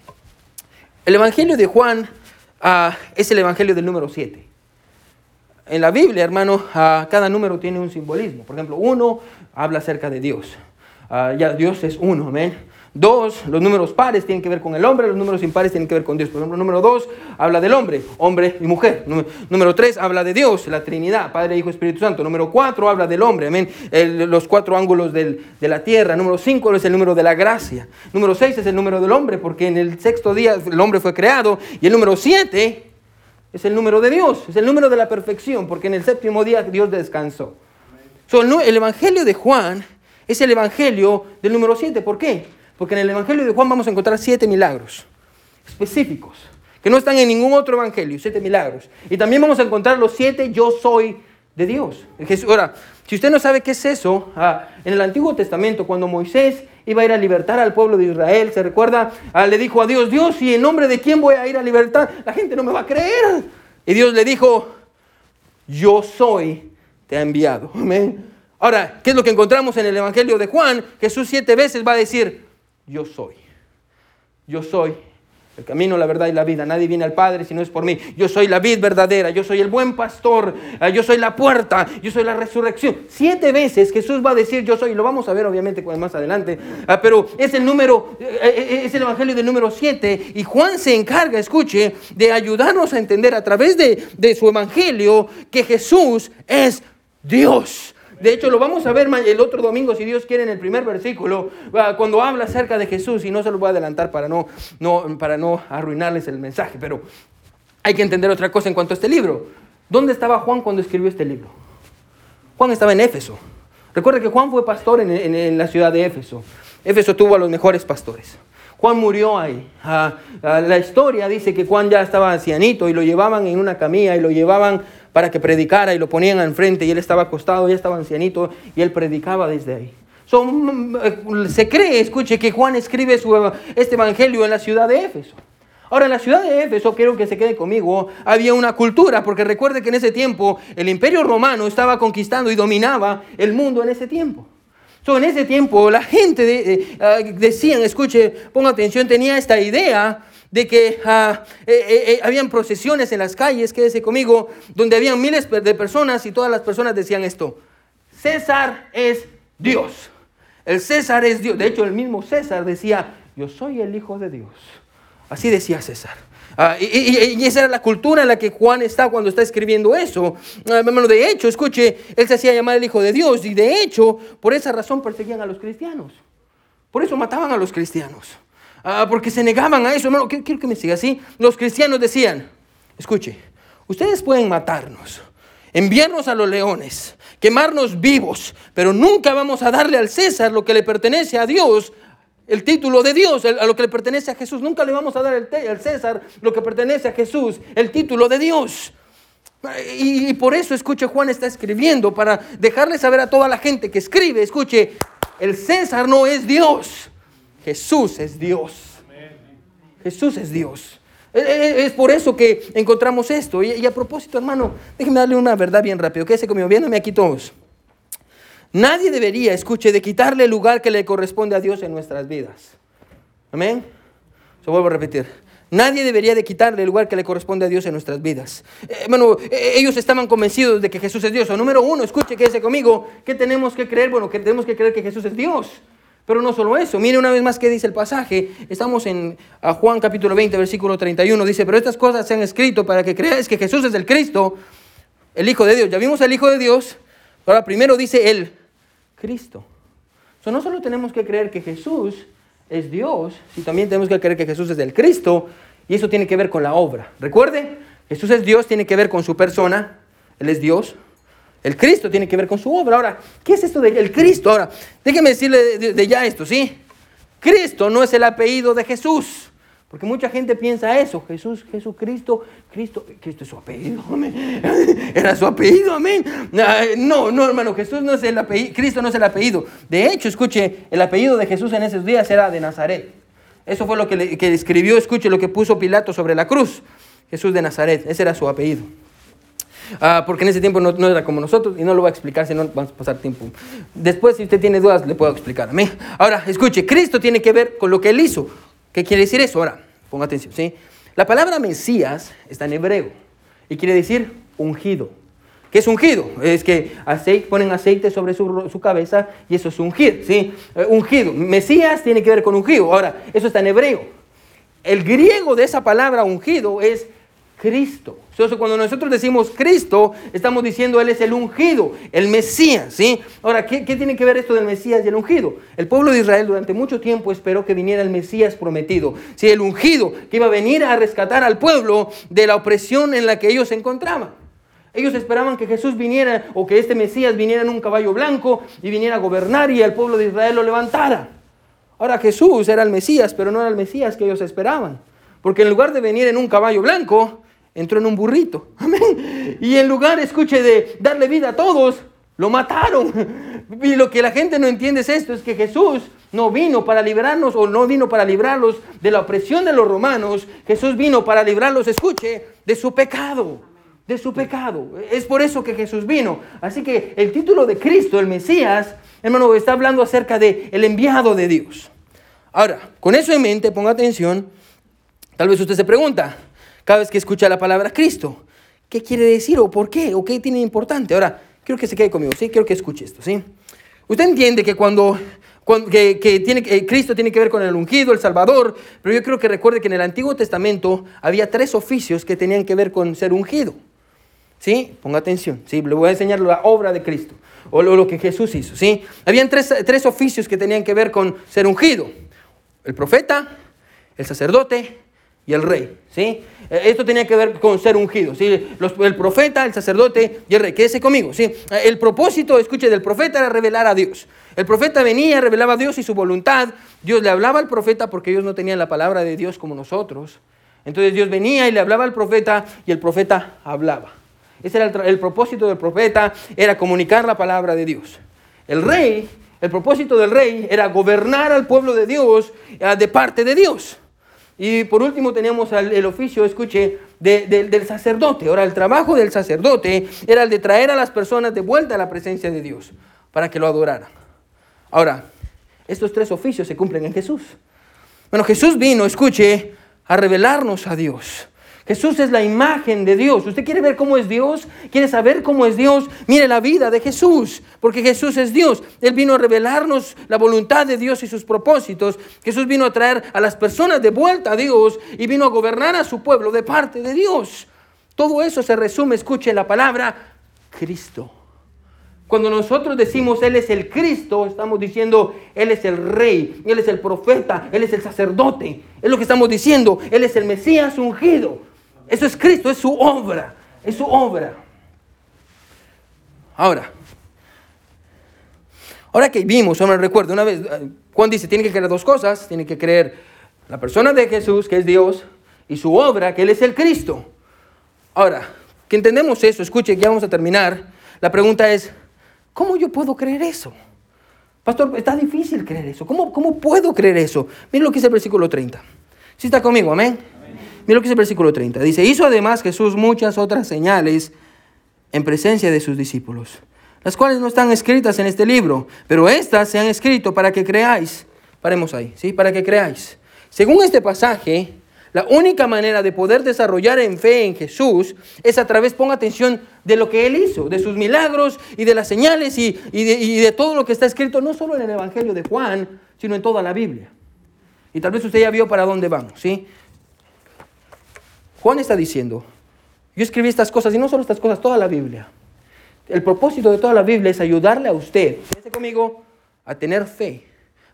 el Evangelio de Juan ah, es el Evangelio del número 7. En la Biblia, hermano, ah, cada número tiene un simbolismo. Por ejemplo, uno habla acerca de Dios. Ah, ya Dios es uno, amén. Dos, los números pares tienen que ver con el hombre, los números impares tienen que ver con Dios. Por ejemplo, número dos habla del hombre, hombre y mujer. Número tres habla de Dios, la Trinidad, Padre, Hijo, Espíritu Santo. Número cuatro habla del hombre, amén, los cuatro ángulos de la tierra. Número cinco es el número de la gracia. Número seis es el número del hombre, porque en el sexto día el hombre fue creado. Y el número siete es el número de Dios, es el número de la perfección, porque en el séptimo día Dios descansó. el Evangelio de Juan es el Evangelio del número siete. ¿Por qué? Porque en el Evangelio de Juan vamos a encontrar siete milagros específicos, que no están en ningún otro Evangelio, siete milagros. Y también vamos a encontrar los siete yo soy de Dios. Ahora, si usted no sabe qué es eso, ah, en el Antiguo Testamento, cuando Moisés iba a ir a libertar al pueblo de Israel, se recuerda, ah, le dijo a Dios, Dios, ¿y en nombre de quién voy a ir a libertar? La gente no me va a creer. Y Dios le dijo, yo soy, te ha enviado. Amén. Ahora, ¿qué es lo que encontramos en el Evangelio de Juan? Jesús siete veces va a decir, yo soy. Yo soy el camino, la verdad y la vida. Nadie viene al Padre si no es por mí. Yo soy la vid verdadera, yo soy el buen pastor, ah, yo soy la puerta, yo soy la resurrección. Siete veces Jesús va a decir yo soy, lo vamos a ver obviamente más adelante, ah, pero es el número, eh, eh, es el Evangelio del número siete y Juan se encarga, escuche, de ayudarnos a entender a través de su Evangelio que Jesús es Dios. De hecho, lo vamos a ver el otro domingo, si Dios quiere, en el primer versículo, ah, cuando habla acerca de Jesús, y no se lo voy a adelantar para no, no, para no arruinarles el mensaje, pero hay que entender otra cosa en cuanto a este libro. ¿Dónde estaba Juan cuando escribió este libro? Juan estaba en Éfeso. Recuerde que Juan fue pastor en, la ciudad de Éfeso. Éfeso tuvo a los mejores pastores. Juan murió ahí. Ah, ah, la historia dice que Juan ya estaba ancianito y lo llevaban en una camilla y lo llevaban para que predicara y lo ponían enfrente y él estaba acostado, ya estaba ancianito y él predicaba desde ahí. Mm, eh, se cree, escuche, que Juan escribe su, este evangelio en la ciudad de Éfeso. Ahora, en la ciudad de Éfeso, quiero que se quede conmigo, había una cultura, porque recuerde que en ese tiempo el imperio romano estaba conquistando y dominaba el mundo en ese tiempo. So, en ese tiempo la gente de, ah, decían, escuche, ponga atención, tenía esta idea de que eh, habían procesiones en las calles, quédese conmigo, donde habían miles de personas y todas las personas decían esto, César es Dios. El César es Dios. De hecho, el mismo César decía, yo soy el Hijo de Dios. Así decía César. Ah, y, esa era la cultura en la que Juan está cuando está escribiendo eso. Ah, de hecho, escuche, él se hacía llamar el Hijo de Dios y de hecho, por esa razón perseguían a los cristianos. Por eso mataban a los cristianos. Ah, porque se negaban a eso, hermano. Quiero que me siga así. Los cristianos decían, escuche, ustedes pueden matarnos, enviarnos a los leones, quemarnos vivos, pero nunca vamos a darle al César lo que le pertenece a Dios, el título de Dios, a lo que le pertenece a Jesús. Nunca le vamos a dar al César lo que pertenece a Jesús, el título de Dios. Y, y por eso, escuche, Juan está escribiendo para dejarle saber a toda la gente que escribe, escuche, el César no es Dios. Jesús es Dios. Jesús es Dios. Es por eso que encontramos esto. Y a propósito, hermano, déjeme darle una verdad bien rápido. Quédese conmigo, viéndome aquí todos. Nadie debería, escuche, de quitarle el lugar que le corresponde a Dios en nuestras vidas. Amén. Se vuelvo a repetir. Nadie debería de quitarle el lugar que le corresponde a Dios en nuestras vidas. Hermano, eh, eh, ellos estaban convencidos de que Jesús es Dios. O número uno, escuche, quédese conmigo. ¿Qué tenemos que creer? Bueno, que tenemos que creer que Jesús es Dios. Pero no solo eso, mire una vez más qué dice el pasaje. Estamos en Juan capítulo 20, versículo 31. Dice, pero estas cosas se han escrito para que creáis que Jesús es el Cristo, el Hijo de Dios. Ya vimos al Hijo de Dios. Ahora primero dice el Cristo. So, no solo tenemos que creer que Jesús es Dios, sino también tenemos que creer que Jesús es el Cristo. Y eso tiene que ver con la obra. Recuerde, Jesús es Dios, tiene que ver con su persona. Él es Dios. El Cristo tiene que ver con su obra. Ahora, ¿qué es esto del Cristo? Ahora, déjeme decirle de, ya esto, ¿sí? Cristo no es el apellido de Jesús. Porque mucha gente piensa eso. Jesús, Jesucristo, Cristo, Cristo es su apellido, amén. Era su apellido, amén. No, no, hermano, Jesús no es el apellido, Cristo no es el apellido. De hecho, escuche, el apellido de Jesús en esos días era de Nazaret. Eso fue lo que, le, que escribió, escuche, lo que puso Pilato sobre la cruz. Jesús de Nazaret, ese era su apellido. Ah, porque en ese tiempo no, era como nosotros y no lo voy a explicar, si no vamos a pasar tiempo. Después, si usted tiene dudas, le puedo explicar. mí Ahora, escuche, Cristo tiene que ver con lo que Él hizo. ¿Qué quiere decir eso? Ahora, ponga atención. ¿sí? La palabra Mesías está en hebreo y quiere decir ungido. ¿Qué es ungido? Es que aceite, ponen aceite sobre su, su, cabeza y eso es ungir, ¿sí? Eh, ungido. Mesías tiene que ver con ungido. Ahora, eso está en hebreo. El griego de esa palabra ungido es Cristo. Entonces, cuando nosotros decimos Cristo, estamos diciendo Él es el ungido, el Mesías. ¿sí? Ahora, ¿qué, tiene que ver esto del Mesías y el ungido? El pueblo de Israel durante mucho tiempo esperó que viniera el Mesías prometido, el ungido, que iba a venir a rescatar al pueblo de la opresión en la que ellos se encontraban. Ellos esperaban que Jesús viniera o que este Mesías viniera en un caballo blanco y viniera a gobernar y el pueblo de Israel lo levantara. Ahora Jesús era el Mesías, pero no era el Mesías que ellos esperaban. Porque en lugar de venir en un caballo blanco, entró en un burrito. Amén. Y en lugar, escuche, de darle vida a todos, lo mataron. Y lo que la gente no entiende es esto, es que Jesús no vino para librarnos o no vino para librarlos de la opresión de los romanos. Jesús vino para librarlos, escuche, de su pecado. De su pecado. Es por eso que Jesús vino. Así que el título de Cristo, el Mesías, hermano, está hablando acerca de el enviado de Dios. Ahora, con eso en mente, ponga atención. Tal vez usted se pregunta, cada vez que escucha la palabra Cristo. ¿Qué quiere decir o por qué o qué tiene importante? Ahora, quiero que se quede conmigo, ¿sí? Quiero que escuche esto, ¿sí? Usted entiende que cuando, que, tiene, Cristo tiene que ver con el ungido, el Salvador, pero yo creo que recuerde que en el Antiguo Testamento había tres oficios que tenían que ver con ser ungido. ¿Sí? Ponga atención, ¿sí? Le voy a enseñar la obra de Cristo o lo, que Jesús hizo, ¿sí? Habían tres, tres oficios que tenían que ver con ser ungido. El profeta, el sacerdote y el rey. ¿sí? Eh, esto tenía que ver con ser ungido. ¿sí? el profeta, el sacerdote y el rey. Quédese conmigo. ¿sí? Eh, el propósito, escuche, del profeta era revelar a Dios. El profeta venía, revelaba a Dios y su voluntad. Dios le hablaba al profeta porque ellos no tenían la palabra de Dios como nosotros. Entonces Dios venía y le hablaba al profeta y el profeta hablaba. Ese era el, el propósito del profeta, era comunicar la palabra de Dios. El rey, el propósito del rey era gobernar al pueblo de Dios eh, de parte de Dios. Y por último tenemos el, oficio, escuche, del sacerdote. Ahora, el trabajo del sacerdote era el de traer a las personas de vuelta a la presencia de Dios para que lo adoraran. Ahora, estos tres oficios se cumplen en Jesús. Bueno, Jesús vino, escuche, a revelarnos a Dios. Jesús es la imagen de Dios. ¿Usted quiere ver cómo es Dios? ¿Quiere saber cómo es Dios? Mire la vida de Jesús, porque Jesús es Dios. Él vino a revelarnos la voluntad de Dios y sus propósitos. Jesús vino a traer a las personas de vuelta a Dios y vino a gobernar a su pueblo de parte de Dios. Todo eso se resume, escuche la palabra, Cristo. Cuando nosotros decimos Él es el Cristo, estamos diciendo Él es el Rey, Él es el profeta, Él es el sacerdote. Es lo que estamos diciendo. Él es el Mesías ungido. Eso es Cristo, es su obra, es su obra. Ahora, ahora que vimos, me recuerdo una vez, eh, Juan dice, tiene que creer dos cosas, tiene que creer la persona de Jesús, que es Dios, y su obra, que Él es el Cristo. Ahora, que entendemos eso, escuche, ya vamos a terminar. La pregunta es, ¿cómo yo puedo creer eso? Pastor, está difícil creer eso. ¿Cómo, cómo puedo creer eso? Miren lo que dice el versículo 30. Si está conmigo, amén. Mira lo que dice el versículo 30. Dice, hizo además Jesús muchas otras señales en presencia de sus discípulos, las cuales no están escritas en este libro, pero estas se han escrito para que creáis. Paremos ahí, ¿sí? Para que creáis. Según este pasaje, La única manera de poder desarrollar en fe en Jesús es a través, ponga atención, de lo que Él hizo, de sus milagros y de las señales y, de, y de todo lo que está escrito, no solo en el Evangelio de Juan, sino en toda la Biblia. Y tal vez usted ya vio para dónde vamos, ¿sí? Juan está diciendo, yo escribí estas cosas, y no solo estas cosas, toda la Biblia. El propósito de toda la Biblia es ayudarle a usted, a tener fe,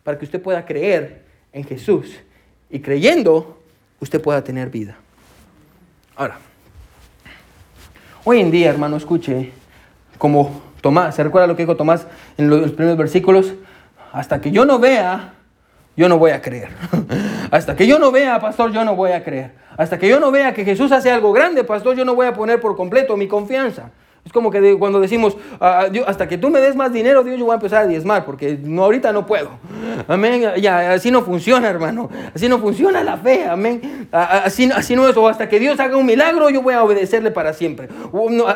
para que usted pueda creer en Jesús. Y creyendo, usted pueda tener vida. Ahora, hoy en día, hermano, escuche, como Tomás, ¿se recuerda lo que dijo Tomás en los primeros versículos? Hasta que yo no vea, yo no voy a creer. Hasta que yo no vea, pastor, yo no voy a creer. Hasta que yo no vea que Jesús hace algo grande, pastor, yo no voy a poner por completo mi confianza. Es como que cuando decimos, ah, ah, hasta que tú me des más dinero, Dios, yo voy a empezar a diezmar, porque no, ahorita no puedo. Amén. Ya, así no funciona, hermano. Así no funciona la fe. Amén. Así, así no es. O hasta que Dios haga un milagro, yo voy a obedecerle para siempre.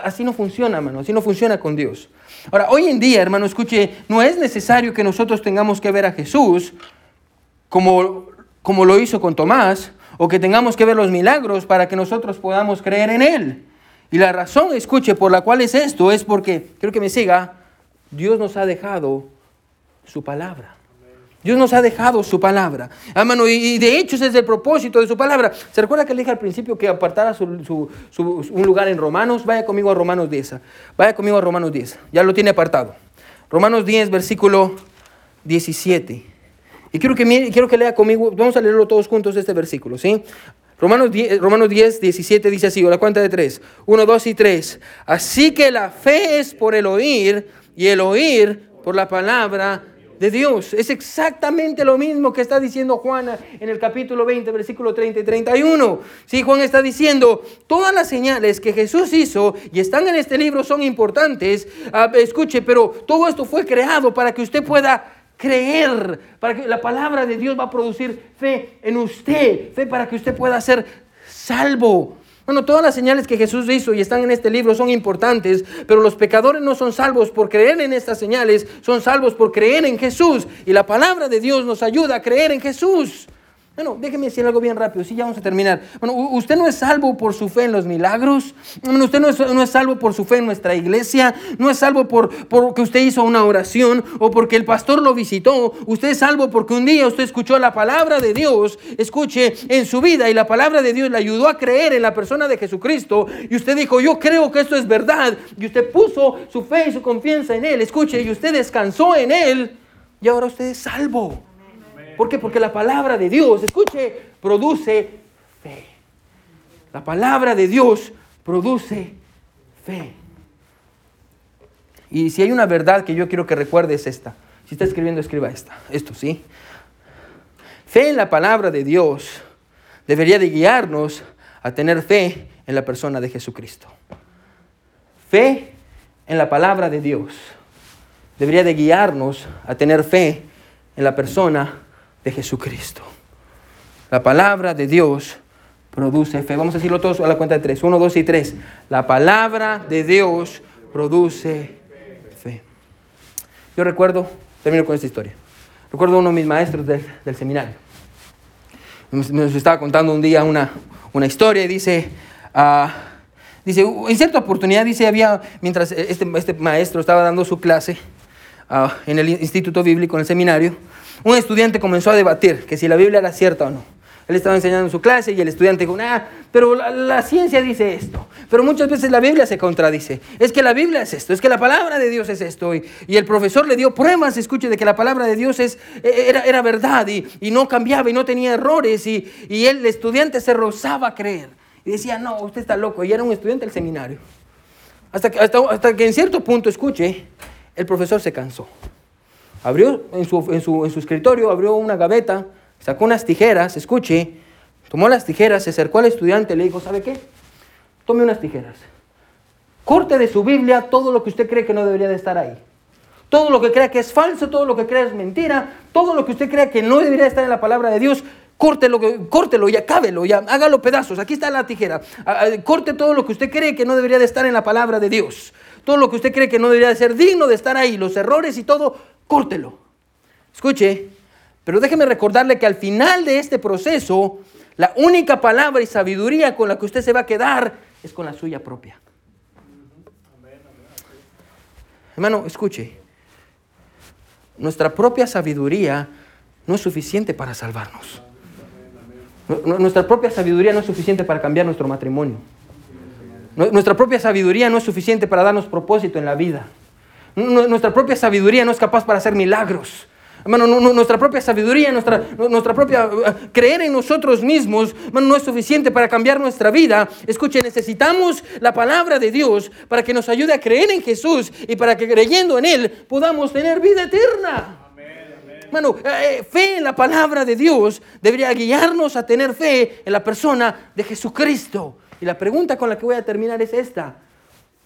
así no funciona, hermano. Así no funciona con Dios. Ahora, hoy en día, hermano, escuche, no es necesario que nosotros tengamos que ver a Jesús como, como lo hizo con Tomás, o que tengamos que ver los milagros para que nosotros podamos creer en Él. Y la razón, escuche, por la cual es esto, es porque, quiero que me siga, Dios nos ha dejado su palabra. Dios nos ha dejado su palabra. Hermano, y de hecho ese es el propósito de su palabra. ¿Se recuerda que le dije al principio que apartara un lugar en Romanos? Vaya conmigo a Romanos 10. Vaya conmigo a Romanos 10. Ya lo tiene apartado. Romanos 10, versículo 17. Y quiero que, quiero que lea conmigo, vamos a leerlo todos juntos este versículo, ¿sí? Romanos 10, Romanos 10, 17 dice así, o la cuenta de tres. Uno, dos y tres. Así que la fe es por el oír y el oír por la palabra de Dios. Es exactamente lo mismo que está diciendo Juan en el capítulo 20, versículo 30 y 31. Sí, Juan está diciendo, todas las señales que Jesús hizo y están en este libro son importantes. Ah, escuche, pero todo esto fue creado para que usted pueda creer, para que la palabra de Dios va a producir fe en usted, fe para que usted pueda ser salvo. Bueno, todas las señales que Jesús hizo y están en este libro son importantes, pero los pecadores no son salvos por creer en estas señales, son salvos por creer en Jesús. Y la palabra de Dios nos ayuda a creer en Jesús. Bueno, déjeme decir algo bien rápido, sí, ya vamos a terminar. Bueno, usted no es salvo por su fe en los milagros, usted no es, no es salvo por su fe en nuestra iglesia, no es salvo por, porque usted hizo una oración o porque el pastor lo visitó, usted es salvo porque un día usted escuchó la palabra de Dios, escuche en su vida y la palabra de Dios le ayudó a creer en la persona de Jesucristo. Y usted dijo, yo creo que esto es verdad. Y usted puso su fe y su confianza en Él, escuche, y usted descansó en Él. Y ahora usted es salvo. ¿Por qué? Porque la palabra de Dios, escuche, produce fe. La palabra de Dios produce fe. Y si hay una verdad que yo quiero que recuerde es esta. Si está escribiendo, escriba esta. Esto, ¿sí? Fe en la palabra de Dios debería de guiarnos a tener fe en la persona de Jesucristo. Fe en la palabra de Dios debería de guiarnos a tener fe en la persona de Jesucristo. La palabra de Dios produce fe. Vamos a decirlo todos a la cuenta de tres. Uno, dos y tres. La palabra de Dios produce fe. Yo recuerdo, termino con esta historia. Recuerdo uno de mis maestros del, seminario. Nos, estaba contando un día una, una historia y dice, uh, dice, en cierta oportunidad, dice, había, mientras este, este maestro estaba dando su clase uh, en el instituto bíblico, en el seminario, un estudiante comenzó a debatir que si la Biblia era cierta o no. Él estaba enseñando en su clase y el estudiante dijo, ah, pero la, ciencia dice esto. Pero muchas veces la Biblia se contradice. Es que la Biblia es esto, es que la palabra de Dios es esto. Y, el profesor le dio pruebas, escuche, de que la palabra de Dios es, e, era, era verdad y, y, no cambiaba y no tenía errores. Y, y el estudiante se rozaba a creer. Y decía, no, usted está loco. Y era un estudiante del seminario. Hasta que, hasta, hasta que en cierto punto, escuche, el profesor se cansó. Abrió en su, en su, escritorio, abrió una gaveta, sacó unas tijeras, escuche, tomó las tijeras, se acercó al estudiante y le dijo, ¿sabe qué? Tome unas tijeras. Corte de su Biblia todo lo que usted cree que no debería de estar ahí. Todo lo que crea que es falso, todo lo que crea es mentira, todo lo que usted crea que no debería estar en la palabra de Dios, córtelo, córtelo ya, cábelo ya, hágalo pedazos, aquí está la tijera. Corte todo lo que usted cree que no debería de estar en la palabra de Dios. Todo lo que usted cree que no debería de ser digno de estar ahí, los errores y todo, córtelo. Escuche, pero déjeme recordarle que al final de este proceso, la única palabra y sabiduría con la que usted se va a quedar es con la suya propia. Hermano, escuche. Nuestra propia sabiduría no es suficiente para salvarnos. Nuestra propia sabiduría no es suficiente para cambiar nuestro matrimonio. Nuestra propia sabiduría no es suficiente para darnos propósito en la vida. Nuestra propia sabiduría no es capaz para hacer milagros. Hermano, nuestra propia sabiduría, nuestra, nuestra propia eh, creer en nosotros mismos, no es suficiente para cambiar nuestra vida. Escuche, necesitamos la palabra de Dios para que nos ayude a creer en Jesús y para que creyendo en Él podamos tener vida eterna. Hermano, eh, eh, fe en la palabra de Dios debería guiarnos a tener fe en la persona de Jesucristo. Y la pregunta con la que voy a terminar es esta.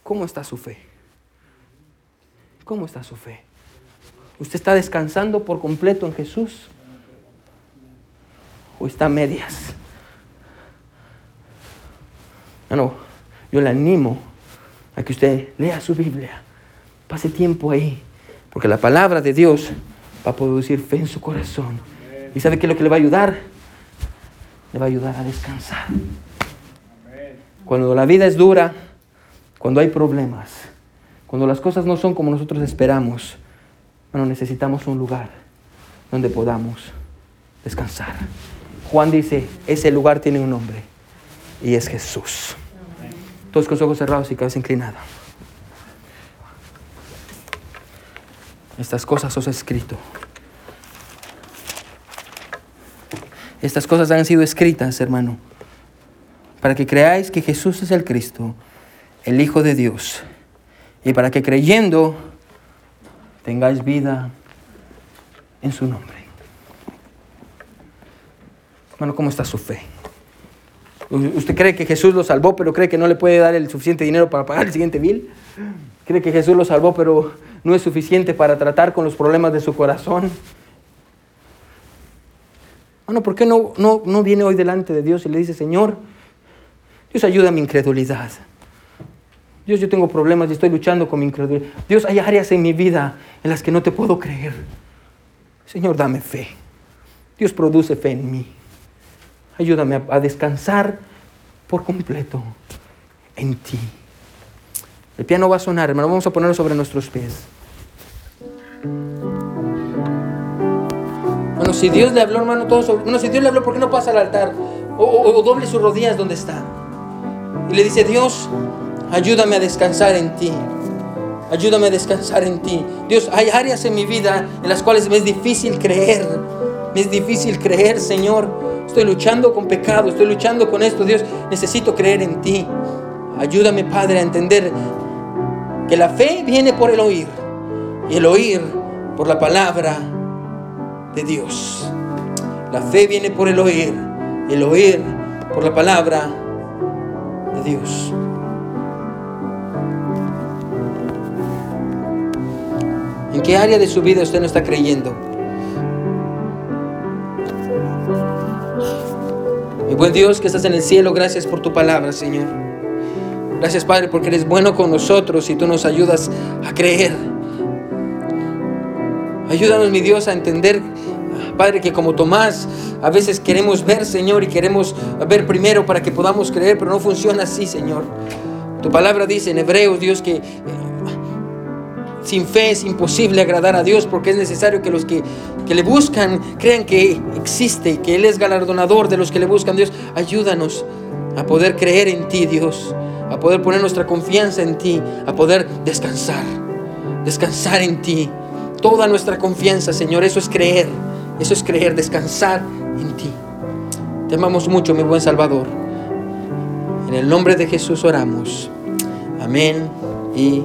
¿Cómo está su fe? ¿Cómo está su fe? ¿Usted está descansando por completo en Jesús? ¿O está a medias? No, yo le animo a que usted lea su Biblia, pase tiempo ahí, porque la palabra de Dios va a producir fe en su corazón. ¿Y sabe qué es lo que le va a ayudar? Le va a ayudar a descansar. Cuando la vida es dura, cuando hay problemas, cuando las cosas no son como nosotros esperamos, bueno, necesitamos un lugar donde podamos descansar. Juan dice, ese lugar tiene un nombre y es Jesús. Todos con ojos cerrados y cabeza inclinada. Estas cosas os he escrito. Estas cosas han sido escritas, hermano, para que creáis que Jesús es el Cristo, el Hijo de Dios, y para que creyendo tengáis vida en su nombre. Hermano, ¿cómo está su fe? ¿Usted cree que Jesús lo salvó, pero cree que no le puede dar el suficiente dinero para pagar el siguiente bill? ¿Cree que Jesús lo salvó, pero no es suficiente para tratar con los problemas de su corazón? Bueno, ¿por qué no, no, no viene hoy delante de Dios y le dice, Señor, Dios ayuda a mi incredulidad? Dios, yo tengo problemas y estoy luchando con mi incredulidad. Dios, hay áreas en mi vida en las que no te puedo creer. Señor, dame fe. Dios produce fe en mí. Ayúdame a, descansar por completo en ti. El piano va a sonar, hermano. Vamos a ponerlo sobre nuestros pies. Bueno, si Dios le habló, hermano, todo sobre... Bueno, si Dios le habló, ¿por qué no pasa al altar? o doble sus rodillas donde está. Y le dice, Dios, Ayúdame a descansar en ti. Ayúdame a descansar en ti. Dios, hay áreas en mi vida en las cuales me es difícil creer. Me es difícil creer, Señor. Estoy luchando con pecado, estoy luchando con esto. Dios, necesito creer en ti. Ayúdame, Padre, a entender que la fe viene por el oír y el oír por la palabra de Dios. La fe viene por el oír y el oír por la palabra de Dios. ¿En qué área de su vida usted no está creyendo? Mi buen Dios que estás en el cielo, gracias por tu palabra, Señor. Gracias, Padre, porque eres bueno con nosotros y tú nos ayudas a creer. Ayúdanos, mi Dios, a entender, Padre, que como Tomás, a veces queremos ver, Señor, y queremos ver primero para que podamos creer, pero no funciona así, Señor. Tu palabra dice en Hebreos, Dios, que sin fe es imposible agradar a Dios porque es necesario que los que, le buscan crean que existe y que Él es galardonador de los que le buscan. Dios, ayúdanos a poder creer en ti, Dios, a poder poner nuestra confianza en ti, a poder descansar, descansar en ti. Toda nuestra confianza, Señor, eso es creer, eso es creer, descansar en ti. Te amamos mucho, mi buen Salvador. En el nombre de Jesús oramos. Amén y